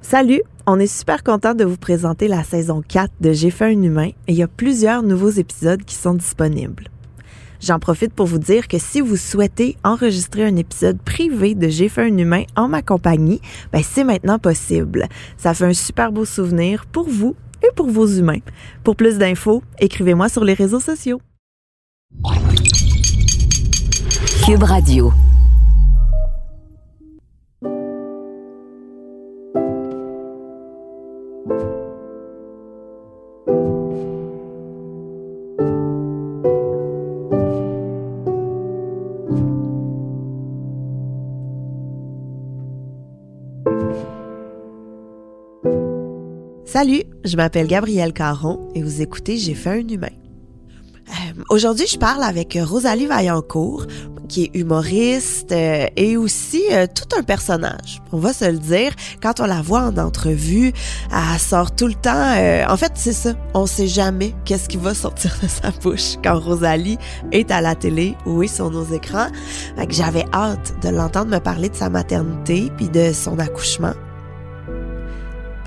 Salut, on est super content de vous présenter la saison 4 de J'ai fait un humain et il y a plusieurs nouveaux épisodes qui sont disponibles. J'en profite pour vous dire que si vous souhaitez enregistrer un épisode privé de J'ai fait un humain en ma compagnie, ben c'est maintenant possible. Ça fait un super beau souvenir pour vous et pour vos humains. Pour plus d'infos, écrivez-moi sur les réseaux sociaux. Cube Radio. Salut, je m'appelle Gabrielle Caron et vous écoutez J'ai fait un humain. Euh, Aujourd'hui, je parle avec Rosalie Vaillancourt, qui est humoriste euh, et aussi euh, tout un personnage. On va se le dire, quand on la voit en entrevue, elle sort tout le temps. en fait, c'est ça. On sait jamais qu'est-ce qui va sortir de sa bouche quand Rosalie est à la télé ou est sur nos écrans. J'avais hâte de l'entendre me parler de sa maternité puis de son accouchement.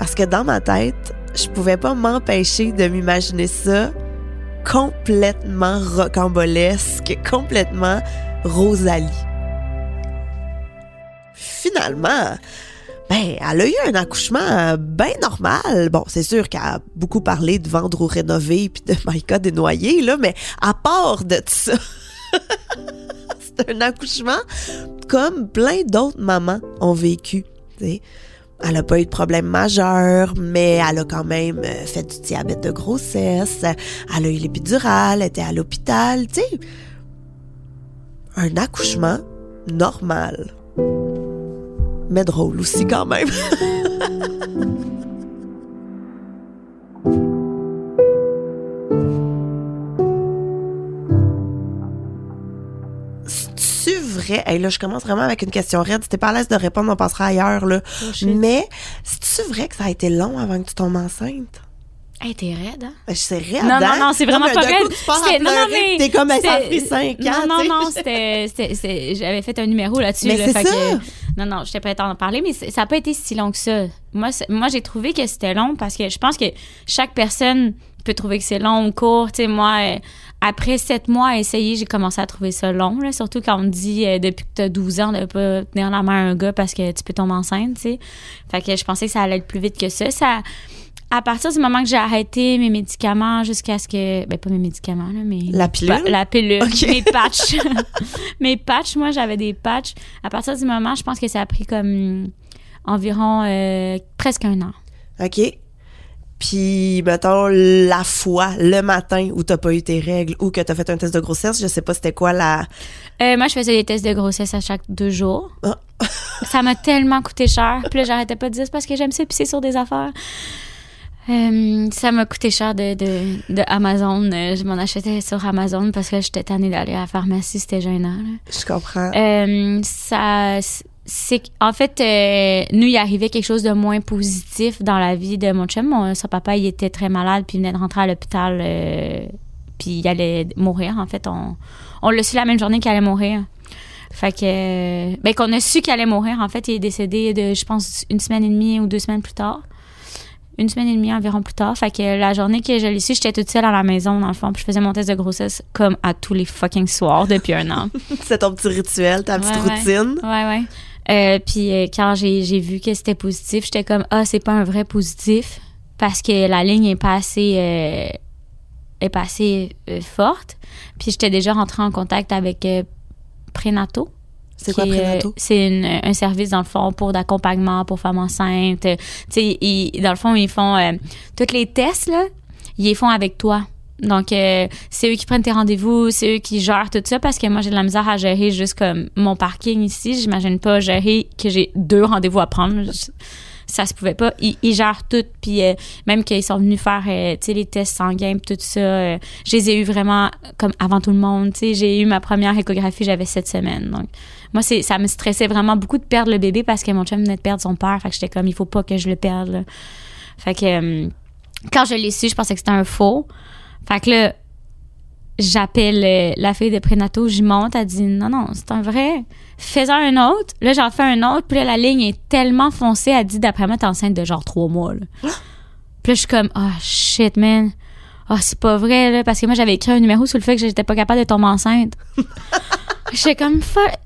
Parce que dans ma tête, je pouvais pas m'empêcher de m'imaginer ça complètement rocambolesque, complètement Rosalie. Finalement, ben, elle a eu un accouchement bien normal. Bon, c'est sûr qu'elle a beaucoup parlé de vendre ou rénover puis de Maïka dénoyée, là, mais à part de ça, c'est un accouchement comme plein d'autres mamans ont vécu. tu sais. Elle n'a pas eu de problème majeur, mais elle a quand même euh, fait du diabète de grossesse. Elle a eu l'épidurale, était à l'hôpital, tu sais. Un accouchement normal. Mais drôle aussi quand même. vrai? Hey, là, je commence vraiment avec une question raide. Si t'es pas à l'aise de répondre, on passera ailleurs, là. Mais, c'est-tu vrai que ça a été long avant que tu tombes enceinte? Hey, t'es raide, hein? Ben, c'est raide, Non, non, hein? non, c'est vraiment mais pas raide. C'était- non, non, mais T'es comme, c'était- pris cinq ans, Non, non, non, c'était, j'avais fait un numéro là-dessus. Mais là, c'est ça. que- non, non, j'étais prête à en parler, mais ça n'a pas été si long que ça. Moi, moi j'ai trouvé que c'était long parce que je pense que chaque personne peut trouver que c'est long ou court. Tu sais, moi, après sept mois à essayer, j'ai commencé à trouver ça long, là, surtout quand on me dit euh, depuis que tu as 12 ans de pas tenir la main à un gars parce que tu peux tomber enceinte, tu sais. Fait que je pensais que ça allait être plus vite que ça. Ça à partir du moment que j'ai arrêté mes médicaments jusqu'à ce que ben pas mes médicaments là mais La pilule? La pilule mes patchs mes patchs moi j'avais des patchs à partir du moment je pense que ça a pris comme environ euh, presque un an OK. Puis, mettons, la fois, le matin où t'as pas eu tes règles ou que t'as fait un test de grossesse, je sais pas c'était quoi la... Euh, moi je faisais des tests de grossesse à chaque deux jours Ah. ça m'a tellement coûté cher puis là j'arrêtais pas de dire c'est parce que j'aime ça pisser sur des affaires Euh, ça m'a coûté cher de, de, de Amazon. Euh, je m'en achetais sur Amazon parce que j'étais tannée d'aller à la pharmacie, c'était gênant. là. Je comprends. Euh, ça, c'est en fait, euh, nous, il arrivait quelque chose de moins positif dans la vie de mon chum. Mon, son papa, il était très malade, puis il venait de rentrer à l'hôpital, euh, puis il allait mourir. En fait, on, on l'a su la même journée qu'il allait mourir. Fait que, euh, ben, qu'on a su qu'il allait mourir. En fait, il est décédé de, je pense, une semaine et demie ou deux semaines plus tard. Une semaine et demie environ plus tard. Fait que la journée que je l'ai su, j'étais toute seule à la maison, dans le fond, puis je faisais mon test de grossesse comme à tous les fucking soirs depuis un an. C'est ton petit rituel, ta petite Ouais, ouais. routine. Ouais, ouais. Euh, puis euh, quand j'ai vu que c'était positif, j'étais comme ah c'est pas un vrai positif parce que la ligne est pas assez euh, est pas assez forte. Puis j'étais déjà rentrée en contact avec Prénato. C'est quoi prénato? C'est un service dans le fond pour d'accompagnement pour femmes enceintes. Tu sais, dans le fond ils font tous les tests là, ils les font avec toi. Donc, euh, c'est eux qui prennent tes rendez-vous, c'est eux qui gèrent tout ça parce que moi, j'ai de la misère à gérer juste comme mon parking ici. J'imagine pas gérer que j'ai deux rendez-vous à prendre. Ça se pouvait pas. Ils, gèrent tout. Puis euh, même qu'ils sont venus faire euh, les tests sanguins tout ça, euh, je les ai eu vraiment comme avant tout le monde. J'ai eu ma première échographie, j'avais sept semaines. Donc, moi, c'est ça me stressait vraiment beaucoup de perdre le bébé parce que mon chum venait de perdre son père. Fait que j'étais comme, il faut pas que je le perde. Fait que... quand je l'ai su, je pensais que c'était un faux. Fait que là, j'appelle euh, la fille de prénato, j'y monte, elle dit non, non, c'est un vrai. Fais-en un autre. Là, j'en fais un autre. Puis là, la ligne est tellement foncée, elle dit d'après moi, t'es enceinte de genre trois mois. Là. puis là, je suis comme, ah, shit, man. Ah, c'est pas vrai, là. Parce que moi, j'avais écrit un numéro sur le fait que j'étais pas capable de tomber enceinte. J'étais comme,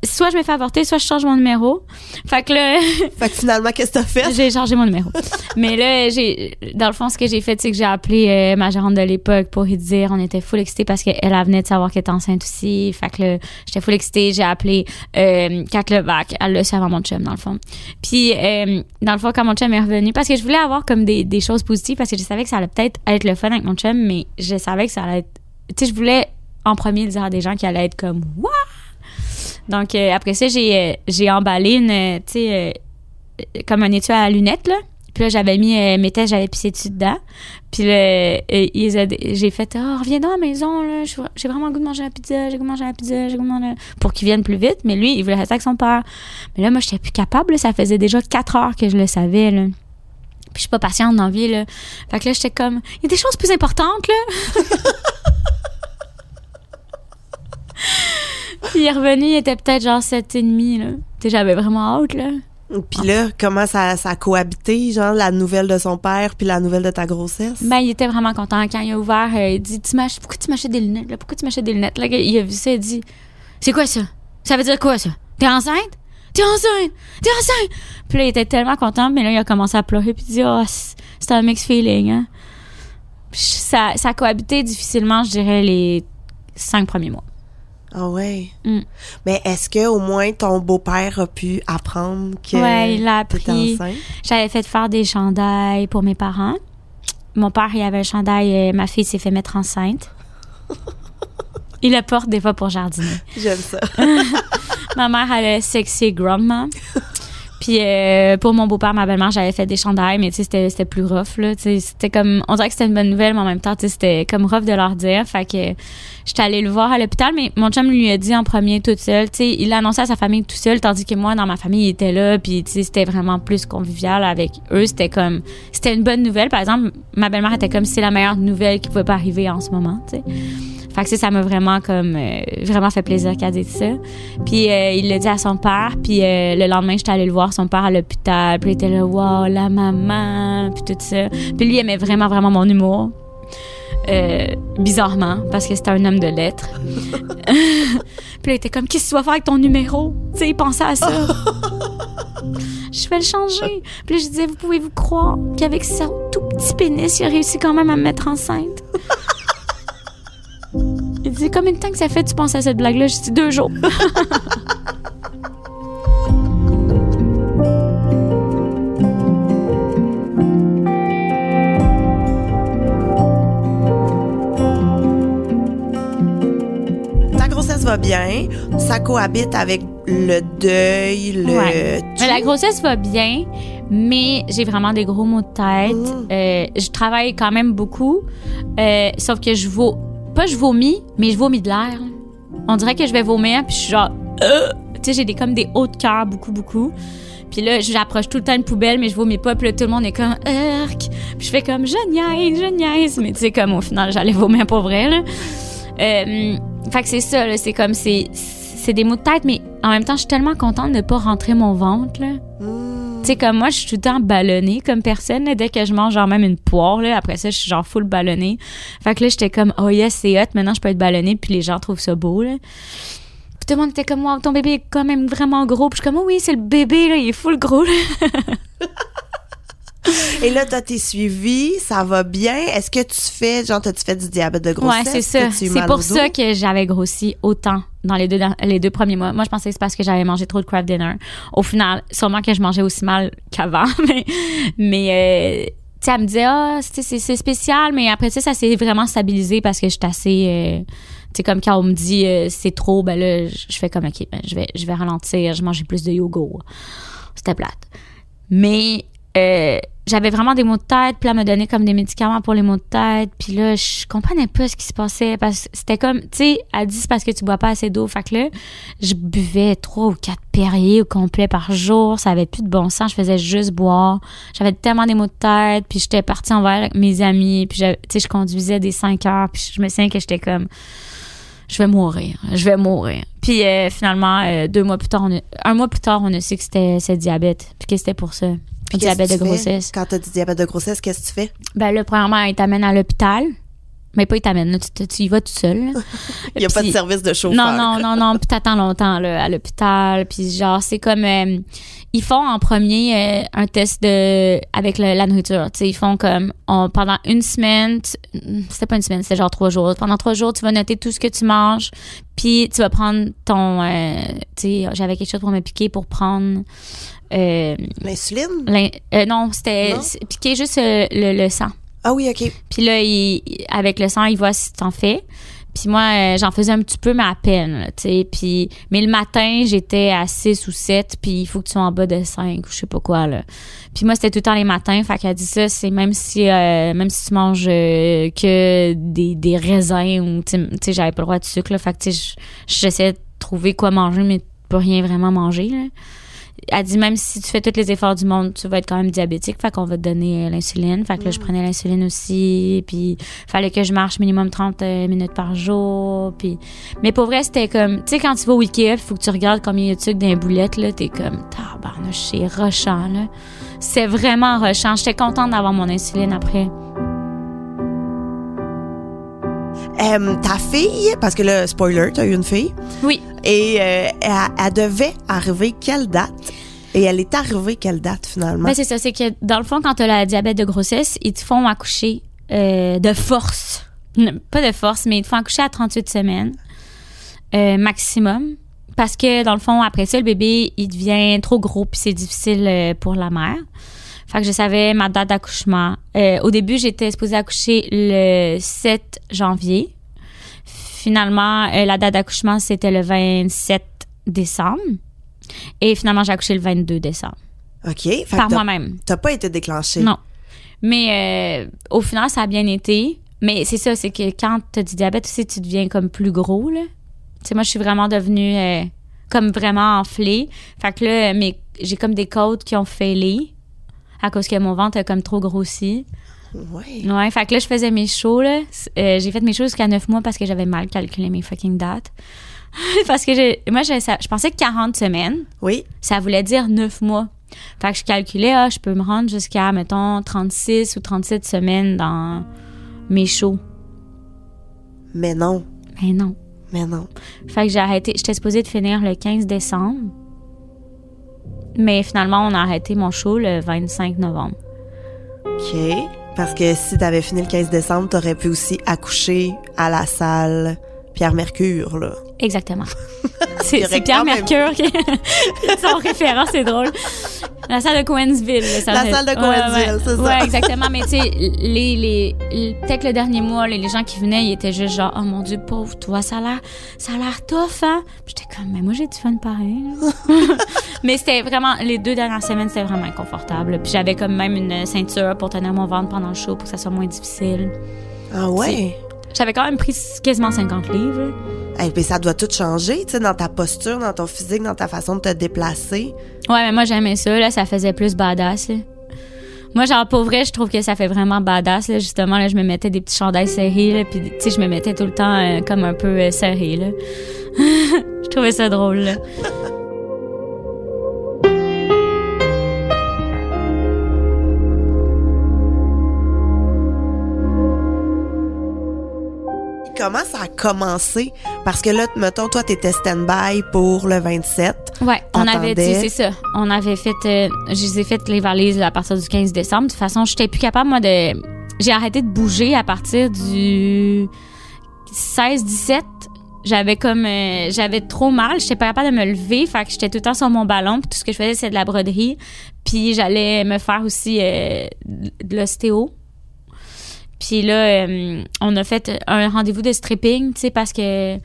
soit je me fais avorter, soit je change mon numéro. Fait que là, Fait que finalement, qu'est-ce que t'as fait? j'ai changé mon numéro. Mais là, j'ai, dans le fond, ce que j'ai fait, c'est que j'ai appelé euh, ma gérante de l'époque pour lui dire, on était full excités parce qu'elle elle venait de savoir qu'elle était enceinte aussi. Fait que là, j'étais full excitée. J'ai appelé euh, Kat Levac. Elle le sait avant mon chum, dans le fond. Puis, euh, dans le fond, quand mon chum est revenu, parce que je voulais avoir comme des, des choses positives parce que je savais que ça allait peut-être être le fun avec mon chum, mais je savais que ça allait être, tu sais, je voulais en premier dire à des gens qui allaient être comme, What? Donc, euh, après ça, j'ai, euh, j'ai emballé une, euh, tu sais, comme un étui à lunettes, là. Puis là, j'avais mis mes tests, j'avais pissé dessus dedans. Puis là, j'ai fait « Ah, reviens dans la maison, là. J'ai vraiment le goût de manger la pizza, j'ai goût de manger la pizza, j'ai goût de manger... » Pour qu'il vienne plus vite. Mais lui, il voulait rester avec son père. Mais là, moi, j'étais plus capable. Ça faisait déjà quatre heures que je le savais, là. Puis je suis pas patiente dans la vie, là. Fait que là, j'étais comme « Il y a des choses plus importantes, là. » Puis il est revenu, il était peut-être genre sept et demi, là. Tu sais, j'avais vraiment hâte, là. Puis là, comment ça, ça a cohabité, genre, la nouvelle de son père puis la nouvelle de ta grossesse? Ben, il était vraiment content. Quand il a ouvert, euh, il dit tu Pourquoi tu m'achètes des lunettes là? Pourquoi tu m'achètes des lunettes? Là? Il a vu ça, il dit C'est quoi ça? Ça veut dire quoi ça? T'es enceinte? T'es enceinte! T'es enceinte! Puis là, il était tellement content, mais là, il a commencé à pleurer, puis il dit Oh, c'est c'est un mixed feeling, hein? Puis ça, ça a cohabité difficilement, je dirais, les cinq premiers mois. Ah ouais. Mm. Mais est-ce que au moins ton beau-père a pu apprendre que Ouais, il a appris. enceinte? J'avais fait faire des chandails pour mes parents. Mon père, il avait un chandail, euh, ma fille s'est fait mettre enceinte. Il le porte des fois pour jardiner. J'aime ça. Ma mère, elle a sexy grandma. Puis euh, pour mon beau-père, ma belle-mère, j'avais fait des chandails, mais tu sais, c'était, plus rough, là. C'était comme, on dirait que c'était une bonne nouvelle, mais en même temps, tu sais, c'était comme rough de leur dire. Fait que j'étais allée le voir à l'hôpital, mais mon chum lui a dit en premier toute seule. Tu sais, il l'a annoncé à sa famille tout seul, tandis que moi, dans ma famille, il était là, puis tu sais, c'était vraiment plus convivial avec eux. C'était comme, c'était une bonne nouvelle. Par exemple, ma belle-mère était comme, c'est la meilleure nouvelle qui pouvait pas arriver en ce moment, tu sais. Fait que ça, ça m'a vraiment comme euh, vraiment fait plaisir qu'elle dise ça. Puis euh, il l'a dit à son père, puis euh, le lendemain j'étais allée le voir son père à l'hôpital, puis il était là wow, la maman, puis tout ça. Puis lui il aimait vraiment vraiment mon humour. Bizarrement parce que c'était un homme de lettres. puis là, il était comme qu'est-ce que tu vas faire avec ton numéro? Tu sais, il pensait à ça. je vais le changer. Puis je disais vous pouvez vous croire qu'avec son tout petit pénis, il a réussi quand même à me mettre enceinte? Dit combien de temps que ça fait tu penses à cette blague-là? Je dis deux jours. Ta grossesse va bien, ça cohabite avec le deuil, le... Ouais. Mais la grossesse va bien, mais j'ai vraiment des gros maux de tête. Mm. Euh, je travaille quand même beaucoup, euh, sauf que je vaux pas je vomis, mais je vomis de l'air. On dirait que je vais vomir, puis je suis genre, Euh! tu sais, j'ai des comme des hauts de cœur beaucoup beaucoup. Puis là, j'approche tout le temps une poubelle, mais je vomis pas. Puis là, tout le monde est comme, Urk! Puis je fais comme, je niaise, je niaise. Mais tu sais, comme au final, j'allais vomir pour vrai, là. Euh, fait que c'est ça, là. C'est comme, c'est, c'est des maux de tête, mais en même temps, je suis tellement contente de pas rentrer mon ventre, là. Tu sais, comme moi, je suis tout le temps ballonnée comme personne. là. Dès que je mange, genre même une poire, là, après ça, je suis genre full ballonnée. Fait que là, j'étais comme, oh yes, c'est hot, maintenant je peux être ballonnée, puis les gens trouvent ça beau, là. Puis tout le monde était comme, wow, ton bébé est quand même vraiment gros. Puis je suis comme, oh oui, c'est le bébé, là, il est full gros, là. Et là, t'as tes suivis, ça va bien. Est-ce que tu fais, genre, t'as-tu fait du diabète de grossesse? Ouais, c'est ça. C'est pour ça que j'avais grossi autant dans les deux, les deux premiers mois. Moi, je pensais que c'est parce que j'avais mangé trop de craft dinner. Au final, sûrement que je mangeais aussi mal qu'avant, mais, mais euh, tu elle me disait, ah, c'est- c'est spécial, mais après ça, ça s'est vraiment stabilisé parce que je suis assez. euh, tu sais, comme quand on me dit euh, c'est trop, ben là, je fais comme, OK, ben, je, vais, je vais ralentir, je mangeais plus de yogourt. C'était plate. Mais euh, j'avais vraiment des maux de tête, puis là, elle me donnait comme des médicaments pour les maux de tête, puis là, je comprenais pas ce qui se passait, parce que c'était comme, tu sais, elle dit c'est parce que tu bois pas assez d'eau, fait que là, je buvais trois ou quatre Perrier au complet par jour, ça avait plus de bon sens, je faisais juste boire, j'avais tellement des maux de tête, puis j'étais partie en voyage avec mes amis, puis tu sais, je conduisais des 5 heures, puis je me souviens que j'étais comme, je vais mourir, je vais mourir. Puis euh, finalement, euh, deux mois plus tard, on a- un mois plus tard, on a su que c'était diabète, puis que c'était pour ça. Puis diabète de tu grossesse. Quand t'as du diabète de grossesse, qu'est-ce que tu fais? Ben là, premièrement, il t'amène à l'hôpital. Mais pas il t'amène, là, tu, tu- tu y vas tout seul. Il n'y a pas de service de chauffeur. Non, non, non, non. Puis t'attends longtemps là, à l'hôpital. Puis genre, c'est comme... euh, ils font en premier euh, un test de avec le- la nourriture. Tu sais, ils font comme... on- pendant une semaine... tu- C'était pas une semaine, c'était genre trois jours. Pendant trois jours, tu vas noter tout ce que tu manges. Puis tu vas prendre ton... euh, tu sais, j'avais quelque chose pour me piquer pour prendre... euh, L'insuline? l'in- euh, non, c'était piquer juste euh, le, le sang. Ah oui, OK. Puis là, il- avec le sang, il voit si t'en fais. Puis moi, j'en faisais un petit peu, mais à peine, tu sais. Puis, mais le matin, j'étais à 6 ou 7, puis il faut que tu sois en bas de 5 ou je sais pas quoi, là. Puis moi, c'était tout le temps les matins. Fait qu'elle dit ça, c'est même si, euh, même si tu manges euh, que des, des raisins ou, tu sais, tu j'avais pas le droit de sucre, là. Fait que, tu sais, j'essayais de trouver quoi manger, mais pas rien vraiment manger, là. Elle dit même si tu fais tous les efforts du monde, tu vas être quand même diabétique, fait qu'on va te donner euh, l'insuline. Fait que là, je prenais l'insuline aussi, puis fallait que je marche minimum 30 euh, minutes par jour, puis mais pour vrai, c'était comme tu sais quand tu vas au Ikea, il faut que tu regardes combien il y a de sucre dans les boulettes là, t'es comme tabarnouche, c'est rushant là. C'est vraiment rushant. J'étais contente d'avoir mon insuline après. Euh, ta fille, parce que là, spoiler, t'as eu une fille, Oui. et euh, elle, elle devait arriver quelle date? Et elle est arrivée quelle date finalement? Ben, c'est ça, c'est que dans le fond, quand tu as la diabète de grossesse, ils te font accoucher euh, de force. Pas de force, mais ils te font accoucher à 38 semaines euh, maximum. Parce que dans le fond, après ça, le bébé, il devient trop gros puis c'est difficile pour la mère. Fait que je savais ma date d'accouchement. Euh, au début, j'étais supposée accoucher le 7 janvier. Finalement, euh, la date d'accouchement, c'était le 27 décembre. Et finalement, j'ai accouché le 22 décembre. OK. Fait Par t'as- moi-même. T'as pas été déclenchée. Non. Mais euh, au final, ça a bien été. Mais c'est ça, c'est que quand tu as du diabète aussi, tu deviens comme plus gros, là. Tu sais, moi, je suis vraiment devenue comme vraiment enflée. Fait que là, j'ai comme des côtes qui ont fêlé à cause que mon ventre a comme trop grossi. Ouais. Ouais, fait que là, je faisais mes shows, là. Euh, j'ai fait mes shows jusqu'à 9 mois parce que j'avais mal calculé mes fucking dates. parce que moi, je, ça- je pensais que 40 semaines, Oui. ça voulait dire 9 mois. Fait que je calculais, ah, je peux me rendre jusqu'à, mettons, 36 ou 37 semaines dans mes shows. Mais non. Mais non. Mais non. Fait que j'ai arrêté. J'étais supposée de finir le 15 décembre. Mais finalement, on a arrêté mon show le 25 novembre. OK. Parce que si t'avais fini le 15 décembre, t'aurais pu aussi accoucher à la salle Pierre Mercure, là. Exactement. C'est Pierre même- Mercure qui son référent, c'est drôle. La salle de Coensville. ça La fait- salle de Coensville, ouais. c'est ça. Ouais, exactement. Mais tu sais, les, les, les- peut-être le dernier mois, les, les gens qui venaient, ils étaient juste genre, oh mon Dieu, pauvre, toi, ça a l'air, ça a l'air tough, hein? Puis J'étais comme, mais moi, j'ai du fun pareil. mais c'était vraiment, les deux dernières semaines, c'était vraiment inconfortable. Puis j'avais comme même une ceinture pour tenir mon ventre pendant le show pour que ça soit moins difficile. Ah ouais? J'avais quand même pris quasiment 50 livres. Eh puis ça doit tout changer, tu sais, dans ta posture, dans ton physique, dans ta façon de te déplacer. Ouais, mais moi, j'aimais ça, là. Ça faisait plus badass. Moi, genre, pour vrai, je trouve que ça fait vraiment badass. Justement, là, je me mettais des petits chandails serrés. Puis, tu sais, je me mettais tout le temps euh, comme un peu euh, serré, là. je trouvais ça drôle, là. Comment ça a commencé? Parce que là, mettons, toi, t'étais stand-by pour le 27. Ouais, on avait, Attendais. c'est ça. On avait fait, euh, je les ai fait les valises là, à partir du 15 décembre. De toute façon, j'étais plus capable, moi, de. J'ai arrêté de bouger à partir du 16-17. J'avais comme. euh, j'avais trop mal. J'étais pas capable de me lever. Fait que j'étais tout le temps sur mon ballon. Puis tout ce que je faisais, c'est de la broderie. Puis j'allais me faire aussi euh, de l'ostéo. Puis là, euh, on a fait un rendez-vous de stripping, tu sais, parce que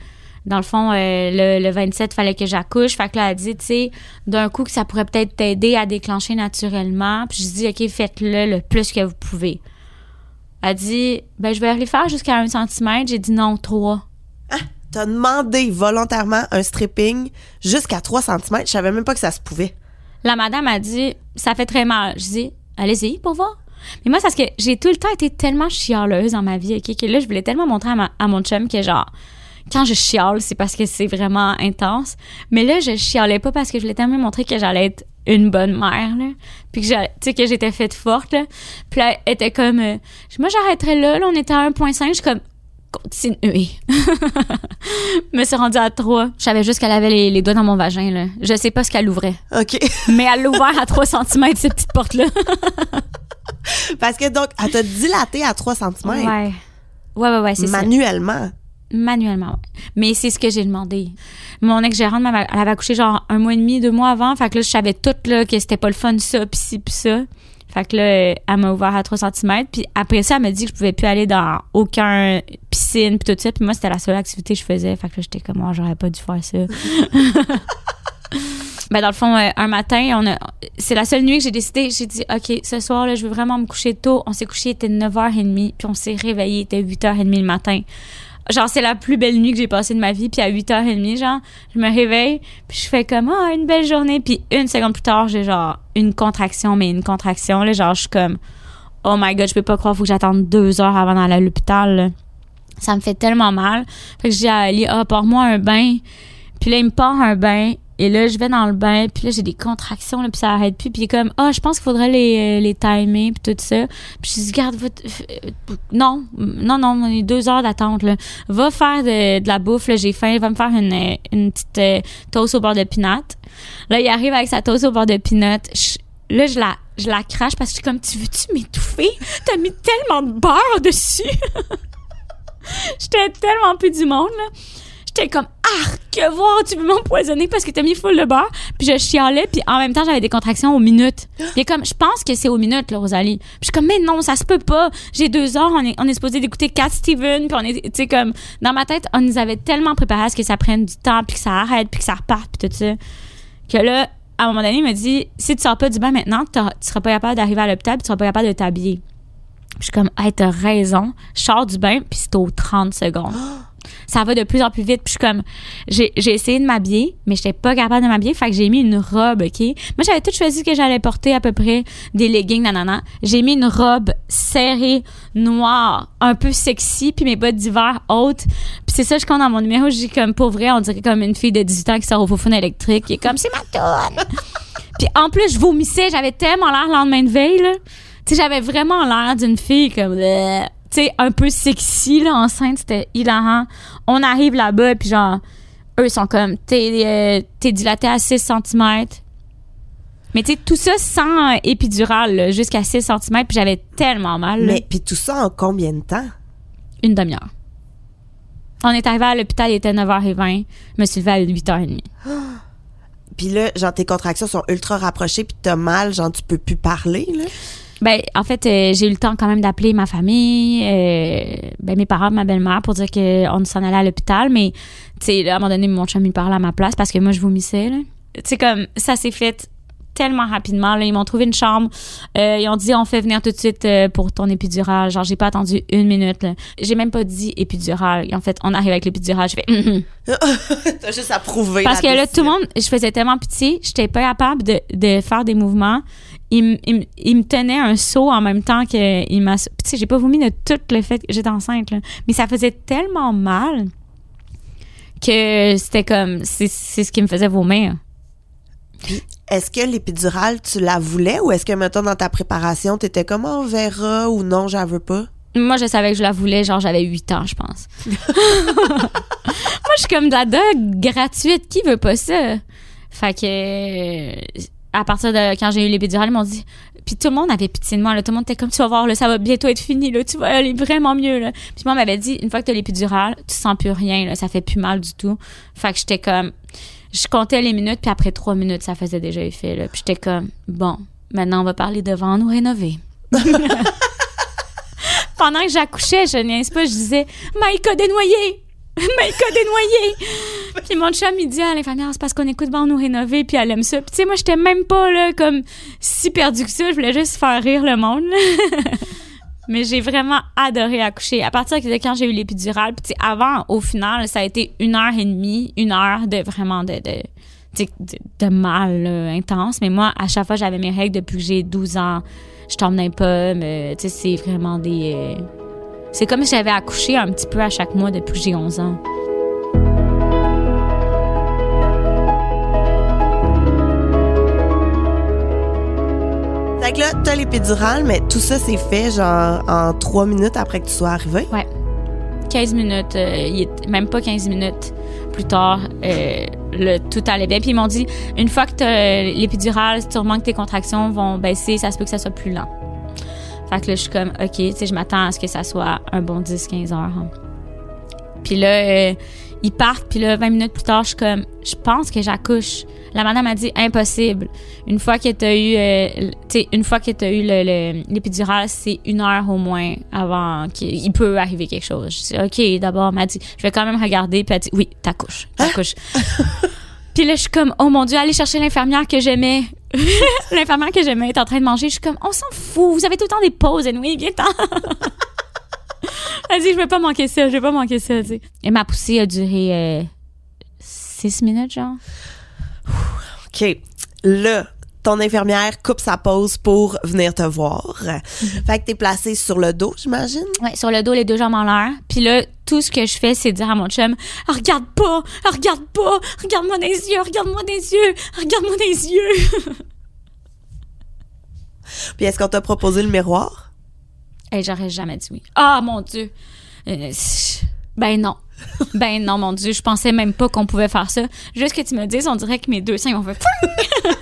dans le fond, euh, le, le 27, fallait que j'accouche. Fait que là, elle dit, tu sais, d'un coup, que ça pourrait peut-être t'aider à déclencher naturellement. Puis je dis, OK, faites-le le plus que vous pouvez. Elle dit, ben, je vais aller faire jusqu'à un centimètre. J'ai dit non, trois. T'as demandé volontairement un stripping jusqu'à 3 cm. Je savais même pas que ça se pouvait. La madame a dit, ça fait très mal. Je dis, allez-y pour voir. Mais moi, c'est parce que j'ai tout le temps été tellement chialeuse dans ma vie, OK, que là, je voulais tellement montrer à, mon chum que genre, quand je chiale, c'est parce que c'est vraiment intense. Mais là, je chialais pas parce que je voulais tellement montrer que j'allais être une bonne mère, là. Puis que j'étais faite forte, là. Puis là, elle était comme, euh, moi, j'arrêterais là, là, on était à 1.5, je suis comme, continuez. me suis rendue à 3. Je savais juste qu'elle avait les, les doigts dans mon vagin, là. Je sais pas ce qu'elle ouvrait. OK. Mais elle l'a ouvert à 3 cm, cette petite porte-là. Parce que donc, elle t'a dilaté à 3 cm. ouais. Ouais, ouais, ouais, c'est ça. Manuellement? Manuellement, ouais. Mais c'est ce que j'ai demandé. Mon ex-gérante, m'avait- elle avait accouché genre un mois et demi, deux mois avant. Fait que là, je savais tout, là, que c'était pas le fun, ça, pis ci, pis ça. Fait que là, elle m'a ouvert à 3 cm. Puis après ça, elle m'a dit que je pouvais plus aller dans aucun piscine, puis tout ça. Puis moi, c'était la seule activité que je faisais. Fait que là, j'étais comme, oh, j'aurais pas dû faire ça. Ben dans le fond, euh, un matin, on a, c'est la seule nuit que j'ai décidé. J'ai dit, ok, ce soir là, je veux vraiment me coucher tôt. On s'est couché, il était 9h30, puis on s'est réveillé, il était 8h30 le matin. Genre, c'est la plus belle nuit que j'ai passée de ma vie. Puis à 8h30, genre, je me réveille, puis je fais comme, ah, une belle journée. Puis une seconde plus tard, j'ai genre une contraction, mais une contraction, là, genre, je suis comme, oh my god, je peux pas croire, faut que j'attende deux heures avant d'aller à l'hôpital. Ça me fait tellement mal. Fait que j'ai dit Ali, ah, pars-moi un bain. Puis là, il me part un bain. Et là, je vais dans le bain, puis là, j'ai des contractions, là, puis ça arrête plus. Puis il est comme, ah, je pense qu'il faudrait les, euh, les timer, puis tout ça. Puis je dis, garde, t- euh, non, non, non, on est deux heures d'attente, là. Va faire de, la bouffe, là, j'ai faim. Va me faire une, euh, une petite euh, toast au beurre de pinot. Là, il arrive avec sa toast au beurre de pinot. Je- là, je la, je la crache parce que je suis comme, tu veux-tu m'étouffer? T'as mis tellement de beurre dessus. J'étais tellement plus du monde, là. J'étais comme, ah, que voir, tu veux m'empoisonner parce que t'as mis full de beurre? Puis je chialais, puis en même temps, j'avais des contractions aux minutes. Puis comme, je pense que c'est aux minutes, là, Rosalie. Puis je suis comme, mais non, ça se peut pas. J'ai deux heures, on est, on est supposé d'écouter Cat Steven, puis on est, tu sais, comme, dans ma tête, on nous avait tellement préparé à ce que ça prenne du temps, puis que ça arrête, puis que ça reparte, puis tout ça. Que là, à un moment donné, il m'a dit, si tu sors pas du bain maintenant, tu seras pas capable d'arriver à l'hôpital, tu seras pas capable de t'habiller. Puis je suis comme, hey, t'as raison. Je sors du bain, puis c'est aux 30 secondes. Ça va de plus en plus vite. Puis je suis comme, j'ai, j'ai essayé de m'habiller, mais j'étais pas capable de m'habiller. Fait que j'ai mis une robe, OK? Moi, j'avais tout choisi que j'allais porter à peu près des leggings, nanana. J'ai mis une robe serrée, noire, un peu sexy, puis mes bottes d'hiver hautes. Puis c'est ça, je compte dans mon numéro. J'ai comme, pour vrai, on dirait comme une fille de 18 ans qui sort au faux électrique. Qui est comme, c'est ma toune! Puis en plus, je vomissais. J'avais tellement l'air le lendemain de veille, là. Tu sais, j'avais vraiment l'air d'une fille comme... euh, Tu sais, un peu sexy, là, enceinte. C'était hilarant. On arrive là-bas, puis genre... Eux sont comme... T'es euh, dilaté à 6 cm. Mais tu sais, tout ça sans épidural, jusqu'à 6 cm. Puis j'avais tellement mal, là. Mais puis tout ça en combien de temps? Une demi-heure. On est arrivé à l'hôpital, il était 9h20. Je me suis levée à 8h30. Puis là, genre, tes contractions sont ultra rapprochées, puis t'as mal, genre, tu peux plus parler, là? Ben, en fait, euh, j'ai eu le temps quand même d'appeler ma famille, euh, ben, mes parents, ma belle-mère, pour dire qu'on s'en allait à l'hôpital. Mais, tu sais, à un moment donné, mon chum, il parlait à ma place parce que moi, je vomissais, là. Tu sais, comme, ça s'est fait tellement rapidement. Là, ils m'ont trouvé une chambre. Euh, ils ont dit, on fait venir tout de suite euh, pour ton épidural. Genre, j'ai pas attendu une minute. J'ai même pas dit épidural. En fait, on arrive avec l'épidural. Je fais, Hum, hum. T'as juste à prouver. Parce que là, tout le monde, je faisais tellement pitié, j'étais pas capable de, de faire des mouvements. Il, il, il me tenait un seau en même temps que il m'a. Tu sais, j'ai pas vomi de tout le fait que j'étais enceinte, là. Mais ça faisait tellement mal que c'était comme. C'est c'est ce qui me faisait vomir. Est-ce que l'épidurale, tu la voulais ou est-ce que, mettons, dans ta préparation, t'étais comme, on verra ou non, j'en veux pas? Moi, je savais que je la voulais, genre, j'avais 8 ans, je pense. Moi, je suis comme de la dogue gratuite. Qui veut pas ça? Fait que, euh, à partir de quand j'ai eu l'épidurale, ils m'ont dit. Puis tout le monde avait pitié de moi. Là. Tout le monde était comme, tu vas voir, là, ça va bientôt être fini. Là, tu vas aller vraiment mieux. Là. Puis moi, on m'avait dit, une fois que tu as l'épidurale, tu sens plus rien. Là, ça fait plus mal du tout. Fait que j'étais comme. Je comptais les minutes, puis après trois minutes, ça faisait déjà effet. Là. Puis j'étais comme, bon, maintenant, on va parler devant nous rénover. Pendant que j'accouchais, je niaise pas, je disais Maïka dénoyé! Maïka dénoyé! puis mon chum, il dit à l'infirmière, c'est parce qu'on écoute Bon nous rénover, puis elle aime ça. Puis tu sais, moi, j'étais même pas là, comme si perdue que ça, je voulais juste faire rire le monde. Mais j'ai vraiment adoré accoucher. À partir de quand j'ai eu l'épidurale, puis avant, au final, ça a été une heure et demie, une heure de vraiment de, mal intense. Mais moi, à chaque fois, j'avais mes règles depuis que j'ai 12 ans. Je tombe les pommes. euh, c'est vraiment des... euh, c'est comme si j'avais accouché un petit peu à chaque mois depuis que j'ai 11 ans. T'as l'épidurale, mais tout ça c'est fait genre en trois minutes après que tu sois arrivé. Ouais. 15 minutes, euh, il est- même pas 15 minutes plus tard, euh, tout allait bien. Puis ils m'ont dit, une fois que t'as l'épidurale, sûrement que tes contractions vont baisser, ça se peut que ça soit plus lent. Fait que là, je suis comme, OK, tu sais, je m'attends à ce que ça soit un bon 10-15 heures. hein. Puis là, euh, ils partent, puis là, 20 minutes plus tard, je suis comme, je pense que j'accouche. La madame a dit, impossible. Une fois que t'as eu, euh, tu une fois que t'as eu le- le- l'épidurale, c'est une heure au moins avant qu'il il peut arriver quelque chose. Je dis, OK, d'abord, elle m'a dit, je vais quand même regarder, puis elle dit, oui, t'accouches, t'accouches. Puis là, je suis comme, oh mon Dieu, allez chercher l'infirmière que j'aimais. l'infirmière que j'aimais est en train de manger. Je suis comme, on s'en fout, vous avez tout le temps des pauses, et oui, viens-t'en. Elle dit, je vais pas manquer ça, je vais pas manquer ça, tu. Et ma poussée a duré euh, six minutes, genre? OK. Là, ton infirmière coupe sa pause pour venir te voir. Fait que t'es placé sur le dos, j'imagine? Ouais, sur le dos, les deux jambes en l'air. Puis là, tout ce que je fais, c'est dire à mon chum, Ah, regarde pas, ah, regarde pas, regarde-moi des yeux, regarde-moi des yeux, regarde-moi des yeux. Puis est-ce qu'on t'a proposé le miroir? Et j'aurais jamais dit oui. Ah, mon Dieu. Euh, ben non. Ben non, mon Dieu, je pensais même pas qu'on pouvait faire ça. Juste que tu me dises, on dirait que mes deux seins ont fait...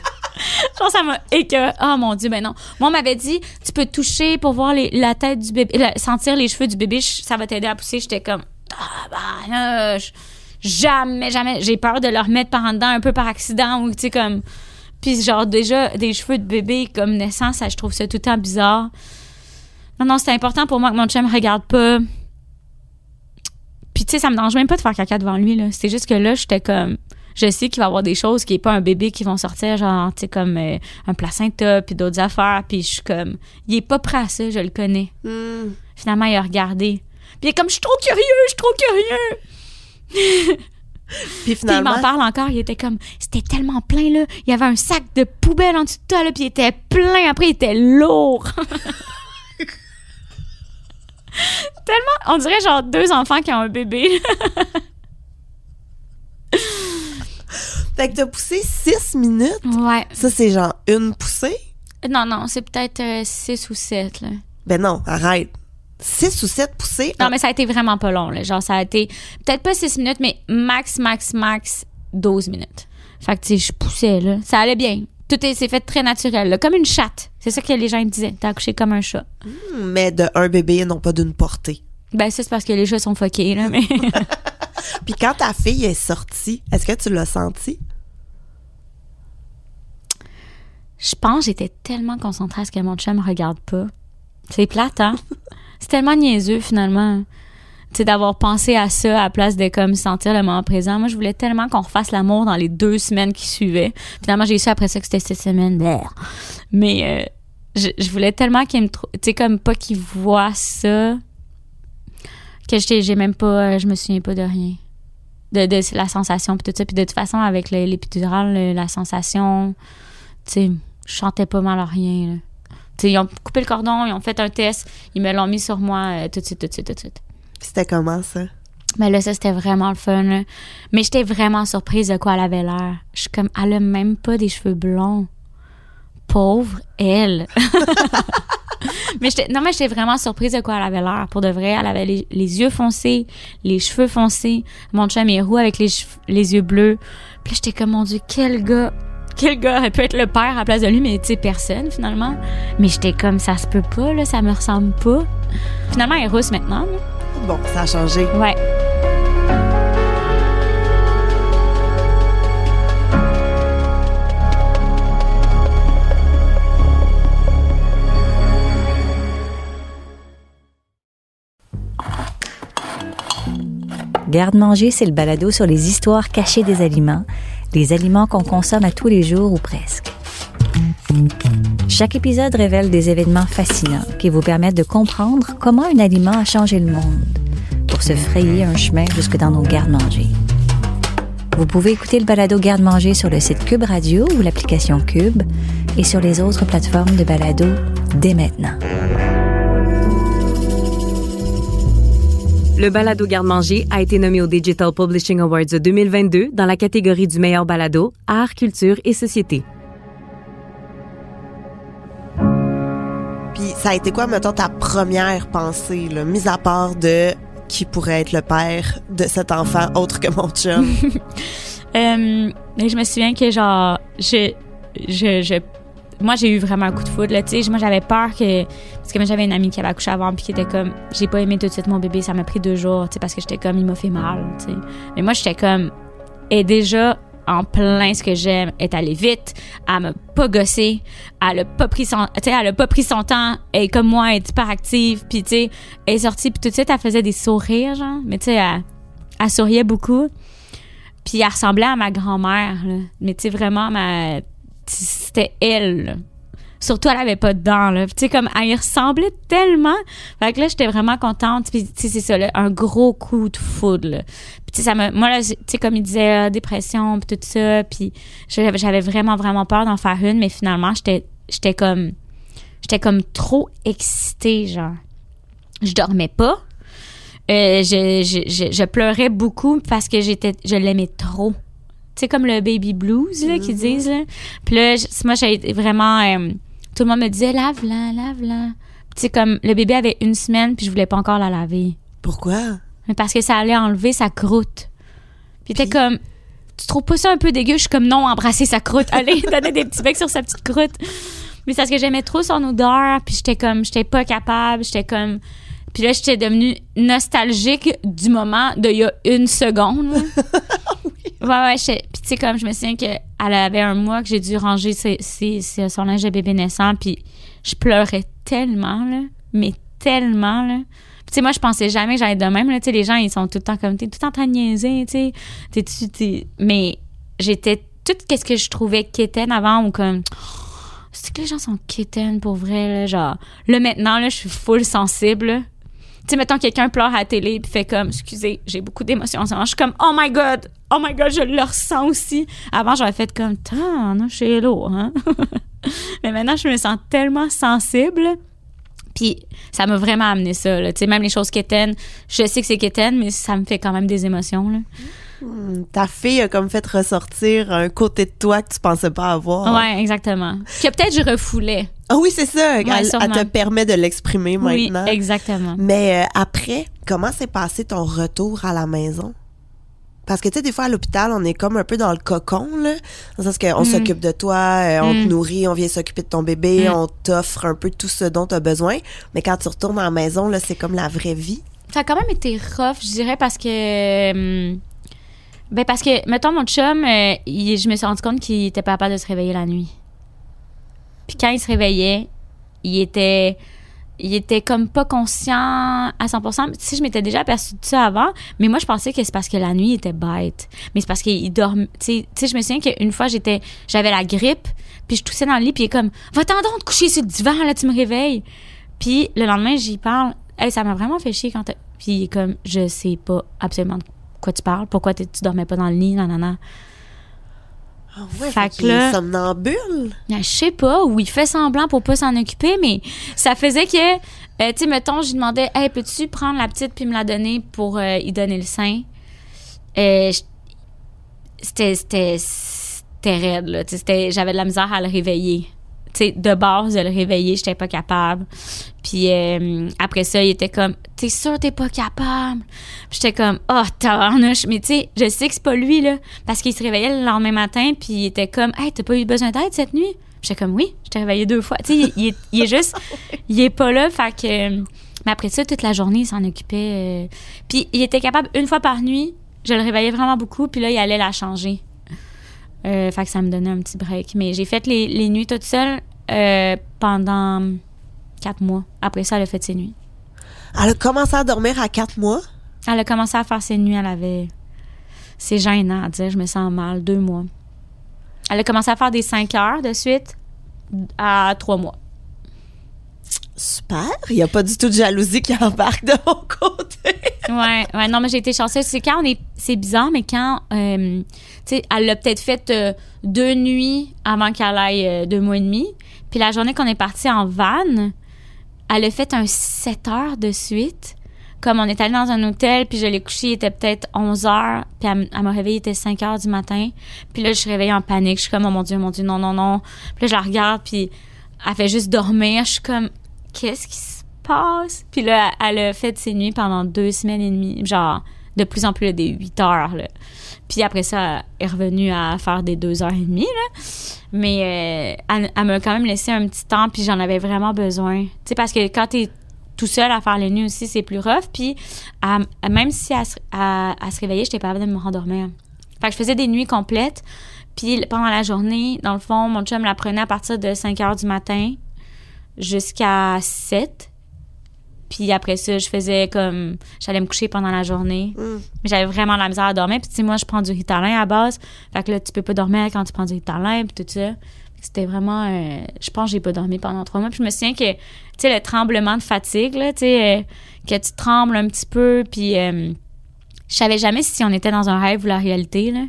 Genre, ça m'a écœuré. Ah, mon Dieu, ben non. Moi, on m'avait dit, tu peux toucher pour voir les- la tête du bébé, la- sentir les cheveux du bébé, je- ça va t'aider à pousser. J'étais comme, ah, ben là, je- jamais, jamais. J'ai peur de leur mettre par en dedans un peu par accident ou, tu sais, comme... Puis genre, déjà, des cheveux de bébé comme naissance, ça, je trouve ça tout le temps bizarre. Non, non, c'était important pour moi que mon chum regarde pas. Puis, tu sais, ça me dérange même pas de faire caca devant lui, là. C'était juste que là, j'étais comme. Je sais qu'il va y avoir des choses qui est pas un bébé qui vont sortir, genre, tu sais, comme euh, un placenta, puis d'autres affaires. Puis, je suis comme. Il est pas prêt à ça, je le connais. Hmm. Finalement, il a regardé. Puis, il est comme, je suis trop curieux, je suis trop curieux. Puis Puis il m'en parle encore, il était comme c'était tellement plein là, il y avait un sac de poubelle en dessous de toi là, puis il était plein, après il était lourd. tellement, on dirait genre deux enfants qui ont un bébé. fait que t'as poussé six minutes? ouais. Ça, c'est genre une poussée? Non non, c'est peut-être euh, six ou sept là. Ben non, arrête. Six ou sept poussées? Non mais ça a été vraiment pas long là, genre ça a été peut-être pas six minutes mais max max max 12 minutes. Fait que tu sais je poussais là, ça allait bien. Tout est- s'est fait très naturel, là, comme une chatte. C'est ça que les gens me disaient. T'as accouché comme un chat. Mais de un bébé et non pas d'une portée. Ben, ça, c'est parce que les chats sont fuckés, là, mais. Puis quand ta fille est sortie, est-ce que tu l'as senti? Je pense que j'étais tellement concentrée à ce que mon chum me regarde pas. C'est plate, hein? c'est tellement niaiseux, finalement. Sais, d'avoir pensé à ça à la place de comme sentir le moment présent. Moi, je voulais tellement qu'on refasse l'amour dans les deux semaines qui suivaient. Finalement, j'ai su après ça que c'était cette semaine. Bleh. Mais euh, je, voulais tellement qu'il me trouve. Tu sais, comme pas qu'il voit ça. Que j'ai même pas. euh, Je me souviens pas de rien. De, de la sensation, puis tout ça. Puis de toute façon, avec le- la sensation. Tu sais, je chantais pas mal à rien, là. Tu sais, ils ont coupé le cordon, ils ont fait un test, ils me l'ont mis sur moi euh, tout de suite, tout de suite, tout de suite. C'était comment ça? Mais là, ça, c'était vraiment le fun. là. Mais j'étais vraiment surprise de quoi elle avait l'air. Je suis comme, elle a même pas des cheveux blonds. Pauvre, elle. mais j'étais, non, mais j'étais vraiment surprise de quoi elle avait l'air. Pour de vrai, elle avait les, les yeux foncés, les cheveux foncés. Mon chum est roux avec les, les yeux bleus. Puis j'étais comme, mon Dieu, quel gars. Quel gars aurait pu être le père à la place de lui, mais tu sais, personne, finalement. Mais j'étais comme, ça se peut pas, là, ça me ressemble pas. Finalement, elle est rousse maintenant, là. Bon, ça a changé. Ouais. Garde-manger, c'est le balado sur les histoires cachées des aliments, les aliments qu'on consomme à tous les jours ou presque. Chaque épisode révèle des événements fascinants qui vous permettent de comprendre comment un aliment a changé le monde pour se frayer un chemin jusque dans nos gardes-manger. Vous pouvez écouter le balado Garde-manger sur le site Cube Radio ou l'application Cube et sur les autres plateformes de balado dès maintenant. Le balado Garde-manger a été nommé au Digital Publishing Awards 2022 dans la catégorie du meilleur balado, art, culture et société. Ça a été quoi, mettons, ta première pensée, là, mis à part de qui pourrait être le père de cet enfant autre que mon chum? Euh, je me souviens que genre, je, je, moi j'ai eu vraiment un coup de foudre tu sais, moi j'avais peur que parce que moi j'avais une amie qui avait accouché avant puis qui était comme j'ai pas aimé tout de suite mon bébé, ça m'a pris deux jours, tu sais parce que j'étais comme il m'a fait mal. Mais moi j'étais comme et déjà en plein ce que j'aime est aller vite, à me pas gosser, elle a pas pris son elle a pas pris son temps et comme moi elle est hyper active puis tu sais elle est sortie puis tout de suite elle faisait des sourires genre, mais tu sais elle, souriait beaucoup. Puis elle ressemblait à ma grand-mère. Mais tu sais, vraiment, ma... c'était elle. Surtout, elle avait pas de dents, là. Tu sais, comme, elle y ressemblait tellement. Fait que là, j'étais vraiment contente. Puis, tu sais, c'est ça, là, un gros coup de foudre, là. Puis, tu sais, ça me... Moi, là, tu sais, comme il disait, euh, dépression, puis tout ça. Puis, j'avais vraiment, vraiment peur d'en faire une. Mais finalement, j'étais j'étais comme... J'étais comme trop excitée, genre. Je dormais pas. Euh, je, je, je, je pleurais beaucoup parce que j'étais je l'aimais trop. Tu sais, comme le baby blues, là, qu'ils disent, là. Puis là, moi, j'ai été vraiment... euh, tout le monde me disait, lave-la, lave-la. Tu sais, comme, le bébé avait une semaine, puis je voulais pas encore la laver. Pourquoi? Mais parce que ça allait enlever sa croûte. Puis t'es comme... Tu trouves pas ça un peu dégueu? Je suis comme, non, embrasser sa croûte. Allez, donner des petits becs sur sa petite croûte. Mais c'est parce que j'aimais trop son odeur, puis j'étais comme... J'étais pas capable, j'étais comme... Puis là, j'étais devenue nostalgique du moment d'il y a une seconde. Ouais, ouais, j'étais- puis tu sais, comme je me souviens qu'elle avait un mois que j'ai dû ranger ses, ses- ses- son linge de bébé naissant, puis je pleurais tellement, là, mais tellement, là. Tu sais, moi, je pensais jamais que j'allais de même, là. Tu sais, les gens, ils sont tout le temps comme, t'es tout le temps en train de niaiser, tu sais. Mais j'étais, tout ce que je trouvais quétaine avant, ou comme, c'est que les gens sont quétaines pour vrai, là, genre. Là, maintenant, là, je suis full sensible. Sais, mettons, quelqu'un pleure à la télé puis fait comme, excusez, j'ai beaucoup d'émotions en ce moment. Je suis comme, oh my god, oh my god, je le ressens aussi. Avant, j'aurais fait comme, tant, chez lourd, hein? Mais maintenant, je me sens tellement sensible. Puis ça m'a vraiment amené ça, là. Même les choses quétaines, je sais que c'est quétaine, mais ça me fait quand même des émotions, là. Ta fille a comme fait ressortir un côté de toi que tu pensais pas avoir. Ouais, exactement. Que peut-être je refoulais. Ah oui, c'est ça. elle, te permet de l'exprimer Oui, maintenant. exactement. Mais euh, après, comment s'est passé ton retour à la maison? Parce que, tu sais, des fois, à l'hôpital, on est comme un peu dans le cocon, là. Dans le sens qu'on s'occupe de toi, euh, on te Mm. nourrit, on vient s'occuper de ton bébé, Mm. on t'offre un peu tout ce dont tu as besoin. Mais quand tu retournes à la maison, là, c'est comme la vraie vie. Ça a quand même été rough, je dirais, parce que. hum, ben, parce que, mettons, mon chum, euh, je me suis rendu compte qu'il était pas capable de se réveiller la nuit. Puis quand il se réveillait, il était. Il était comme pas conscient à 100%. Tu je m'étais déjà aperçue de ça avant, mais moi, je pensais que c'est parce que la nuit il était bête. Mais c'est parce qu'il dormait. Tu sais- je me souviens qu'une fois, j'étais, j'avais la grippe, puis je toussais dans le lit, puis il est comme, va-t'en donc te coucher sur le divan, là, tu me réveilles. Puis le lendemain, j'y parle. Hey, ça m'a vraiment fait chier quand Puis il est comme, je sais pas absolument de quoi tu parles, pourquoi tu dormais pas dans le lit, nanana. Ah ouais, Fait que là- somnambule. Ah, Je sais pas, ou il fait semblant pour pas s'en occuper, mais ça faisait que, euh, tu sais, mettons, je lui demandais, hey, peux-tu prendre la petite puis me la donner pour euh, y donner le sein? Euh, c'était, c'était, c'était raide, là. J'avais de la misère à le réveiller. Sais, de base, de le réveiller, j'étais pas capable. Puis euh, après ça, il était comme, t'es sûr t'es pas capable? Puis j'étais comme, oh, tabarnouche. Mais tu sais, je sais que c'est pas lui, là. Parce qu'il se réveillait le lendemain matin, puis il était comme, hey, t'as pas eu besoin d'aide cette nuit? J'étais comme, oui, je t'ai réveillé deux fois. Tu sais, il, il est, il est juste, il est pas là, fait que. Mais après ça, toute la journée, il s'en occupait. euh. Puis il était capable, une fois par nuit, je le réveillais vraiment beaucoup, puis là, il allait la changer. Euh, fait que ça me donnait un petit break. Mais j'ai fait les, les nuits toute seule euh, pendant quatre mois. Après ça, elle a fait ses nuits. Elle a commencé à dormir à quatre mois? Elle a commencé à faire ses nuits, elle avait. C'est gênant à dire, je me sens mal, deux mois. Elle a commencé à faire des cinq heures de suite à trois mois. Super. Il n'y a pas du tout de jalousie qui embarque de mon côté. Ouais, ouais, non, mais j'ai été chanceuse. C'est quand on est. C'est bizarre, mais quand. euh, tu sais, elle l'a peut-être fait euh, deux nuits avant qu'elle aille euh, deux mois et demi. Puis la journée qu'on est parti en van, elle a fait un 7 heures de suite. Comme on est allé dans un hôtel, puis je l'ai couché, il était peut-être 11 heures, puis elle, elle m'a réveillé, il était 5 heures du matin. Puis là, je suis réveillée en panique. Je suis comme, oh mon Dieu, mon Dieu, non, non, non. Puis là, je la regarde, puis elle fait juste dormir. Je suis comme, qu'est-ce qui se passe? Puis là, elle a fait ses nuits pendant deux semaines et demie, genre de plus en plus des 8 heures. Puis après ça, elle est revenue à faire des deux heures et demie. Mais euh, elle, m'a quand même laissé un petit temps, puis j'en avais vraiment besoin. Tu sais, parce que quand t'es tout seul à faire les nuits aussi, c'est plus rough. Puis même si elle, elle se réveillait, j'étais pas capable de me rendormir. Fait que je faisais des nuits complètes. Puis pendant la journée, dans le fond, mon chum la prenait à partir de 5 heures du matin jusqu'à 7. Puis après ça, je faisais comme... J'allais me coucher pendant la journée. Mm. Mais j'avais vraiment de la misère à dormir. Puis tu sais, moi, je prends du Ritalin à base. Fait que là, tu peux pas dormir quand tu prends du Ritalin, puis tout ça. C'était vraiment... euh, je pense que j'ai pas dormi pendant trois mois. Puis je me souviens que, tu sais, le tremblement de fatigue, là, tu sais, euh, que tu trembles un petit peu, puis... euh, je savais jamais si on était dans un rêve ou la réalité, là.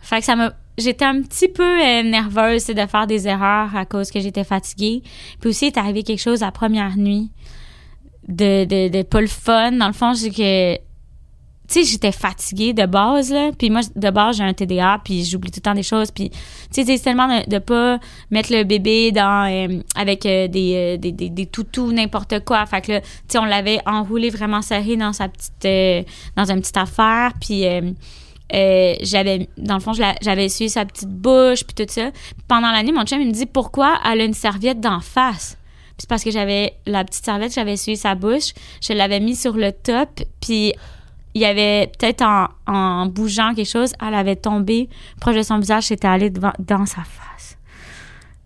Fait que ça m'a... J'étais un petit peu euh, nerveuse de faire des erreurs à cause que j'étais fatiguée. Puis aussi, il est arrivé quelque chose la première nuit de, de, de pas le fun. Dans le fond, c'est que... Tu sais, j'étais fatiguée de base, là. Puis moi, de base, j'ai un TDA, puis j'oublie tout le temps des choses. Puis, tu sais, c'est tellement de, pas mettre le bébé dans... euh, avec euh, des, euh, des, des, des toutous, n'importe quoi. Fait que là, tu sais, on l'avait enroulé vraiment serré dans sa petite... euh, dans une petite affaire, puis... euh, j'avais dans le fond j'avais essuyé sa petite bouche puis tout ça. Pendant la nuit mon chum il me dit pourquoi elle a une serviette d'en face? Puis c'est parce que j'avais la petite serviette j'avais essuyé sa bouche. Je l'avais mis sur le top puis il y avait peut-être en, bougeant quelque chose elle avait tombé proche de son visage c'était allé devant, dans sa face.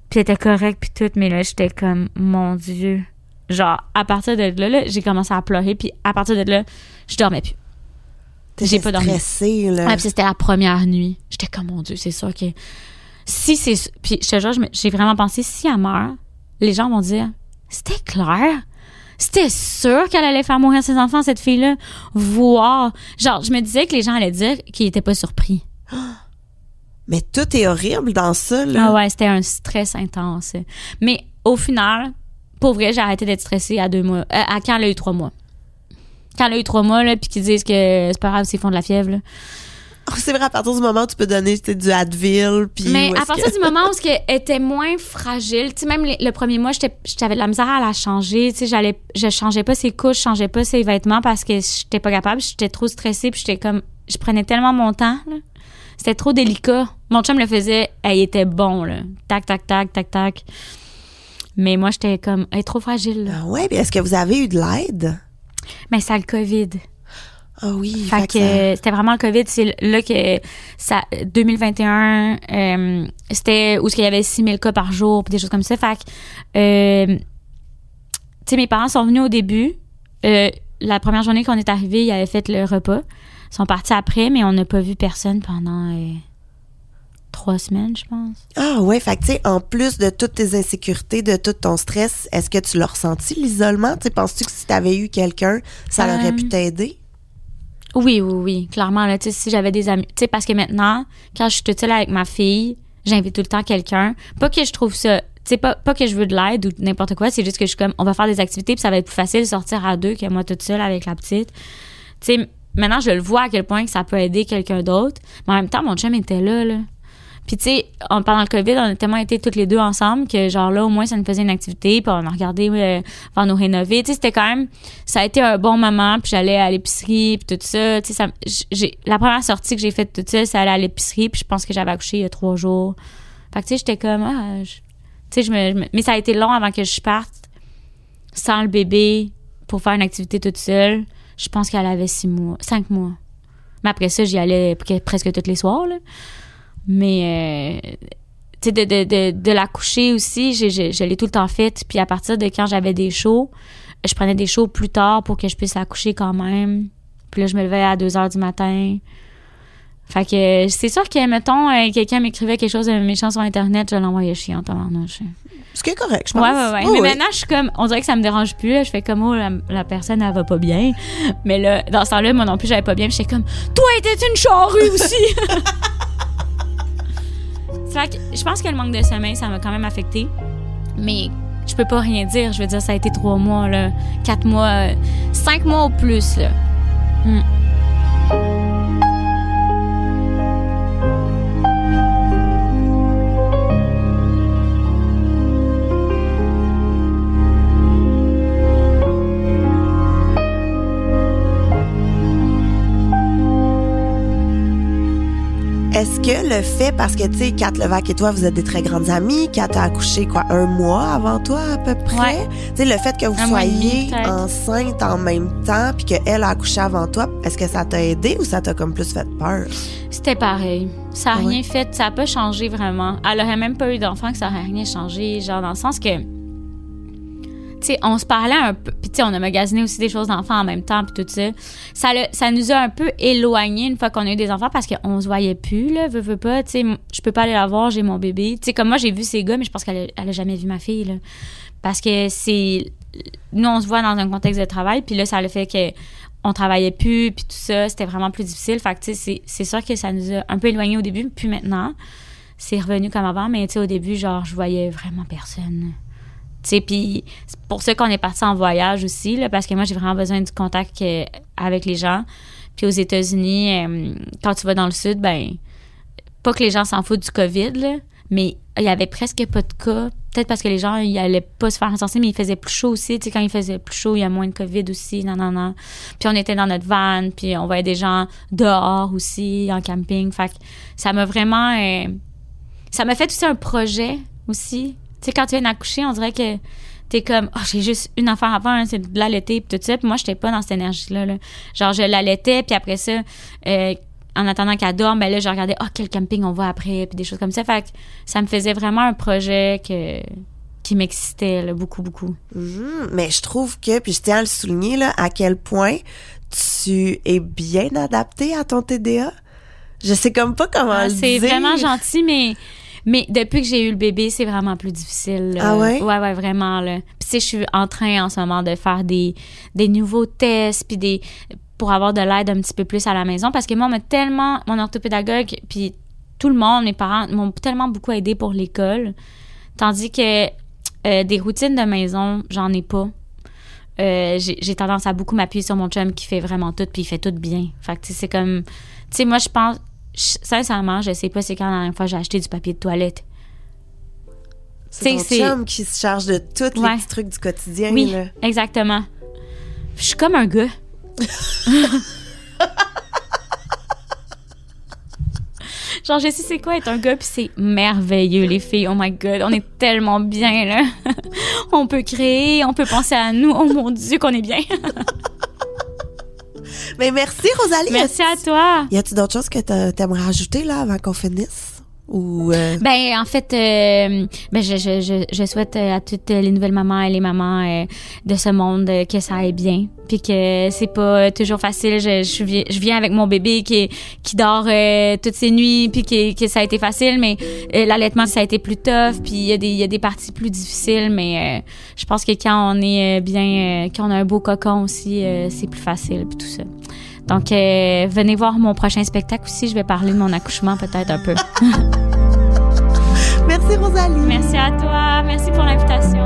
Puis elle était correcte puis tout mais là j'étais comme mon dieu. Genre à partir de là, là, j'ai commencé à pleurer puis à partir de là je dormais plus J'ai pas dormi. stressée, là. Ouais, puis c'était la première nuit. J'étais comme, mon Dieu, c'est sûr que. Si c'est. Puis je te jure, j'ai vraiment pensé, si elle meurt, les gens vont dire, c'était clair? C'était sûr qu'elle allait faire mourir ses enfants, cette fille-là? Voir. Genre, je me disais que les gens allaient dire qu'ils étaient pas surpris. Mais tout est horrible dans ça, là. Ah ouais, c'était un stress intense. Mais au final, pour vrai, j'ai arrêté d'être stressée à deux mois. euh, à quand elle a eu trois mois. Quand elle a eu trois mois, là, puis qu'ils disent que c'est pas grave s'ils font de la fièvre, là. Oh, C'est vrai, à partir du moment où tu peux donner du Advil, puis... Mais à partir que- du moment où elle était moins fragile, tu sais, même les- le premier mois, j'avais de la misère à la changer. Tu sais, j'allais, je changeais pas ses couches, je changeais pas ses vêtements parce que j'étais pas capable. J'étais trop stressée, puis j'étais comme, je prenais tellement mon temps. C'était trop délicat. Mon chum le faisait, elle était bon là, tac tac tac tac tac. Mais moi, j'étais comme, elle est trop fragile. Là. Ah ouais, est-ce que vous avez eu de l'aide? Mais c'est le Covid. Ah oui, Fait fait que ça- c'était vraiment le COVID. C'est là que ça, 2021, euh, c'était où il y avait 6000 cas par jour, puis des choses comme ça. Fait que, euh, tu sais, mes parents sont venus au début. Euh, la première journée qu'on est arrivé, ils avaient fait le repas. Ils sont partis après, mais on n'a pas vu personne pendant trois semaines, je pense. Ah ouais, fait que tu sais, en plus de toutes tes insécurités, de tout ton stress, est-ce que tu l'as ressenti, l'isolement? Tu penses-tu que si t'avais eu quelqu'un, ça Euh, aurait pu t'aider? Oui, oui, oui, clairement. Là, tu sais, si j'avais des amis, tu sais, parce que maintenant, quand je suis toute seule avec ma fille, j'invite tout le temps quelqu'un. Pas que je trouve ça, tu sais, pas, pas que je veux de l'aide ou n'importe quoi, c'est juste que je suis comme, on va faire des activités puis ça va être plus facile de sortir à deux que moi toute seule avec la petite. Tu sais, maintenant, je le vois à quel point que ça peut aider quelqu'un d'autre. Mais en même temps, mon chum était là, là. Puis tu sais, pendant le COVID, on a tellement été toutes les deux ensemble que genre là, au moins, ça nous faisait une activité, puis on a regardé euh, faire nous rénover. Tu sais, c'était quand même, ça a été un bon moment, puis j'allais à l'épicerie, puis tout ça. Tu sais, la première sortie que j'ai faite toute seule, c'est aller à l'épicerie, puis je pense que j'avais accouché il y a trois jours. Fait que tu sais, j'étais comme, ah, tu sais, je me, mais ça a été long avant que je parte sans le bébé pour faire une activité toute seule. Je pense qu'elle avait six mois, cinq mois. Mais après ça, j'y allais pre- presque tous les soirs, là. Mais, euh, tu sais, de, de, de, de la coucher aussi, je l'ai tout le temps faite. Puis à partir de quand j'avais des shows, je prenais des shows plus tard pour que je puisse accoucher quand même. Puis là, je me levais à 2 heures du matin. Fait que c'est sûr que, mettons, euh, quelqu'un m'écrivait quelque chose de méchant sur Internet, je l'envoyais en tabarnouche. Ce qui est correct, je pense. Ouais, ouais, ouais. Oh, mais oui. maintenant, je suis comme, on dirait que ça me dérange plus. là. Je fais comme, oh, la, la personne, elle va pas bien. Mais là, dans ce temps-là, moi non plus, j'avais pas bien. Puis j'étais comme, toi, t'es une charrue aussi. fait que je pense que le manque de sommeil, ça m'a quand même affecté. Mais je peux pas rien dire. Je veux dire, ça a été trois mois, là, quatre mois, euh, cinq mois au plus, là. Hmm. que le fait, parce que, tu sais, Kat Levac et toi, vous êtes des très grandes amies. Kat a accouché, quoi, un mois avant toi, à peu près? Ouais. Tu sais, le fait que vous Un soyez enceinte en même temps, puis qu'elle a accouché avant toi, est-ce que ça t'a aidé ou ça t'a comme plus fait peur? C'était pareil. Ça n'a ouais? rien fait, ça n'a pas changé vraiment. Elle aurait même pas eu d'enfant que ça aurait rien changé, genre dans le sens que on se parlait un peu, puis tu sais, on a magasiné aussi des choses d'enfants en même temps, puis tout ça. Ça, ça nous a un peu éloignés une fois qu'on a eu des enfants parce qu'on se voyait plus, là, veux, pas, tu sais, je peux pas aller la voir, j'ai mon bébé. Tu sais, comme moi, j'ai vu ces gars, mais je pense qu'elle elle a jamais vu ma fille, là. Parce que c'est. Nous, on se voit dans un contexte de travail, puis là, ça le fait que on travaillait plus, puis tout ça, c'était vraiment plus difficile. Fait que, tu sais, c'est- c'est sûr que ça nous a un peu éloignés au début, puis maintenant, c'est revenu comme avant, mais tu sais, au début, genre, je voyais vraiment personne. Puis c'est pour ça qu'on est parti en voyage aussi, là, parce que moi, j'ai vraiment besoin du contact euh, avec les gens. Puis aux États-Unis, euh, quand tu vas dans le sud, ben, pas que les gens s'en foutent du COVID, mais il y avait presque pas de cas. Peut-être parce que les gens, ils allaient pas se faire encenser, mais il faisait plus chaud aussi. Tu sais, quand il faisait plus chaud, il y a moins de COVID aussi. Non, non, non. Puis on était dans notre van, puis on voyait des gens dehors aussi, en camping. Fait que ça m'a vraiment... euh, ça m'a fait aussi un projet aussi. Tu sais, quand tu viens d'accoucher, on dirait que t'es comme, oh, j'ai juste une affaire à faire, hein, c'est de l'allaiter, puis tout ça. Puis moi, j'étais pas dans cette énergie-là. là. Genre, je l'allaitais, puis après ça, euh, en attendant qu'elle dorme, ben là, je regardais, oh, quel camping on va après, puis des choses comme ça. Fait que ça me faisait vraiment un projet que, qui m'excitait là, beaucoup, beaucoup. Mhm. Mais je trouve que, puis je tiens à le souligner, là, à quel point tu es bien adapté à ton TDA. Je sais comme pas comment Ah, c'est vraiment gentil, mais, mais depuis que j'ai eu le bébé, c'est vraiment plus difficile. là. Ah ouais? Ouais, ouais, vraiment. Là. Puis tu sais, je suis en train en ce moment de faire des, des nouveaux tests, puis des pour avoir de l'aide un petit peu plus à la maison. Parce que moi, on m'a tellement, mon orthopédagogue, puis tout le monde, mes parents, m'ont tellement beaucoup aidé pour l'école. Tandis que euh, des routines de maison, j'en ai pas. Euh, j'ai tendance à beaucoup m'appuyer sur mon chum qui fait vraiment tout, puis il fait tout bien. Fait que tu sais, c'est comme... Tu sais, moi, je pense... je- sincèrement, je sais pas c'est quand la dernière fois j'ai acheté du papier de toilette. C'est ton chum qui se charge de tous les Ouais. petits trucs du quotidien. Oui, là. exactement. Je suis comme un gars. Genre, je sais c'est quoi être un gars, puis c'est merveilleux, les filles. Oh my God, on est tellement bien, là. on peut créer, on peut penser à nous. Oh mon Dieu, qu'on est bien. Mais merci, Rosalie. Merci à toi. Y a-tu d'autres choses que t'a- t'aimerais ajouter, là, avant qu'on finisse? Euh, Ben, en fait, euh, ben, je, je, je, je souhaite euh, à toutes les nouvelles mamans et les mamans de ce monde que ça aille bien. Puis que c'est pas toujours facile. Je, je, viens, avec mon bébé qui, qui dort toutes ses nuits, puis que, que ça a été facile, mais l'allaitement, ça a été plus tough. Puis il y, a des- il y a des parties plus difficiles, mais je pense que quand on est bien, quand on a un beau cocon aussi, c'est plus facile, puis tout ça. Donc, euh, venez voir mon prochain spectacle aussi. Je vais parler de mon accouchement peut-être un peu. Merci, Rosalie. Merci à toi. Merci pour l'invitation.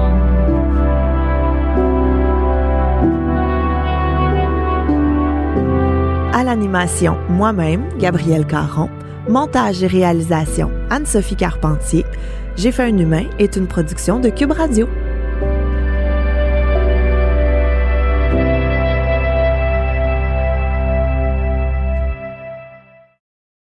À l'animation, moi-même, Gabrielle Caron. Montage et réalisation, Anne-Sophie Carpentier. J'ai fait un humain est une production de Cube Radio.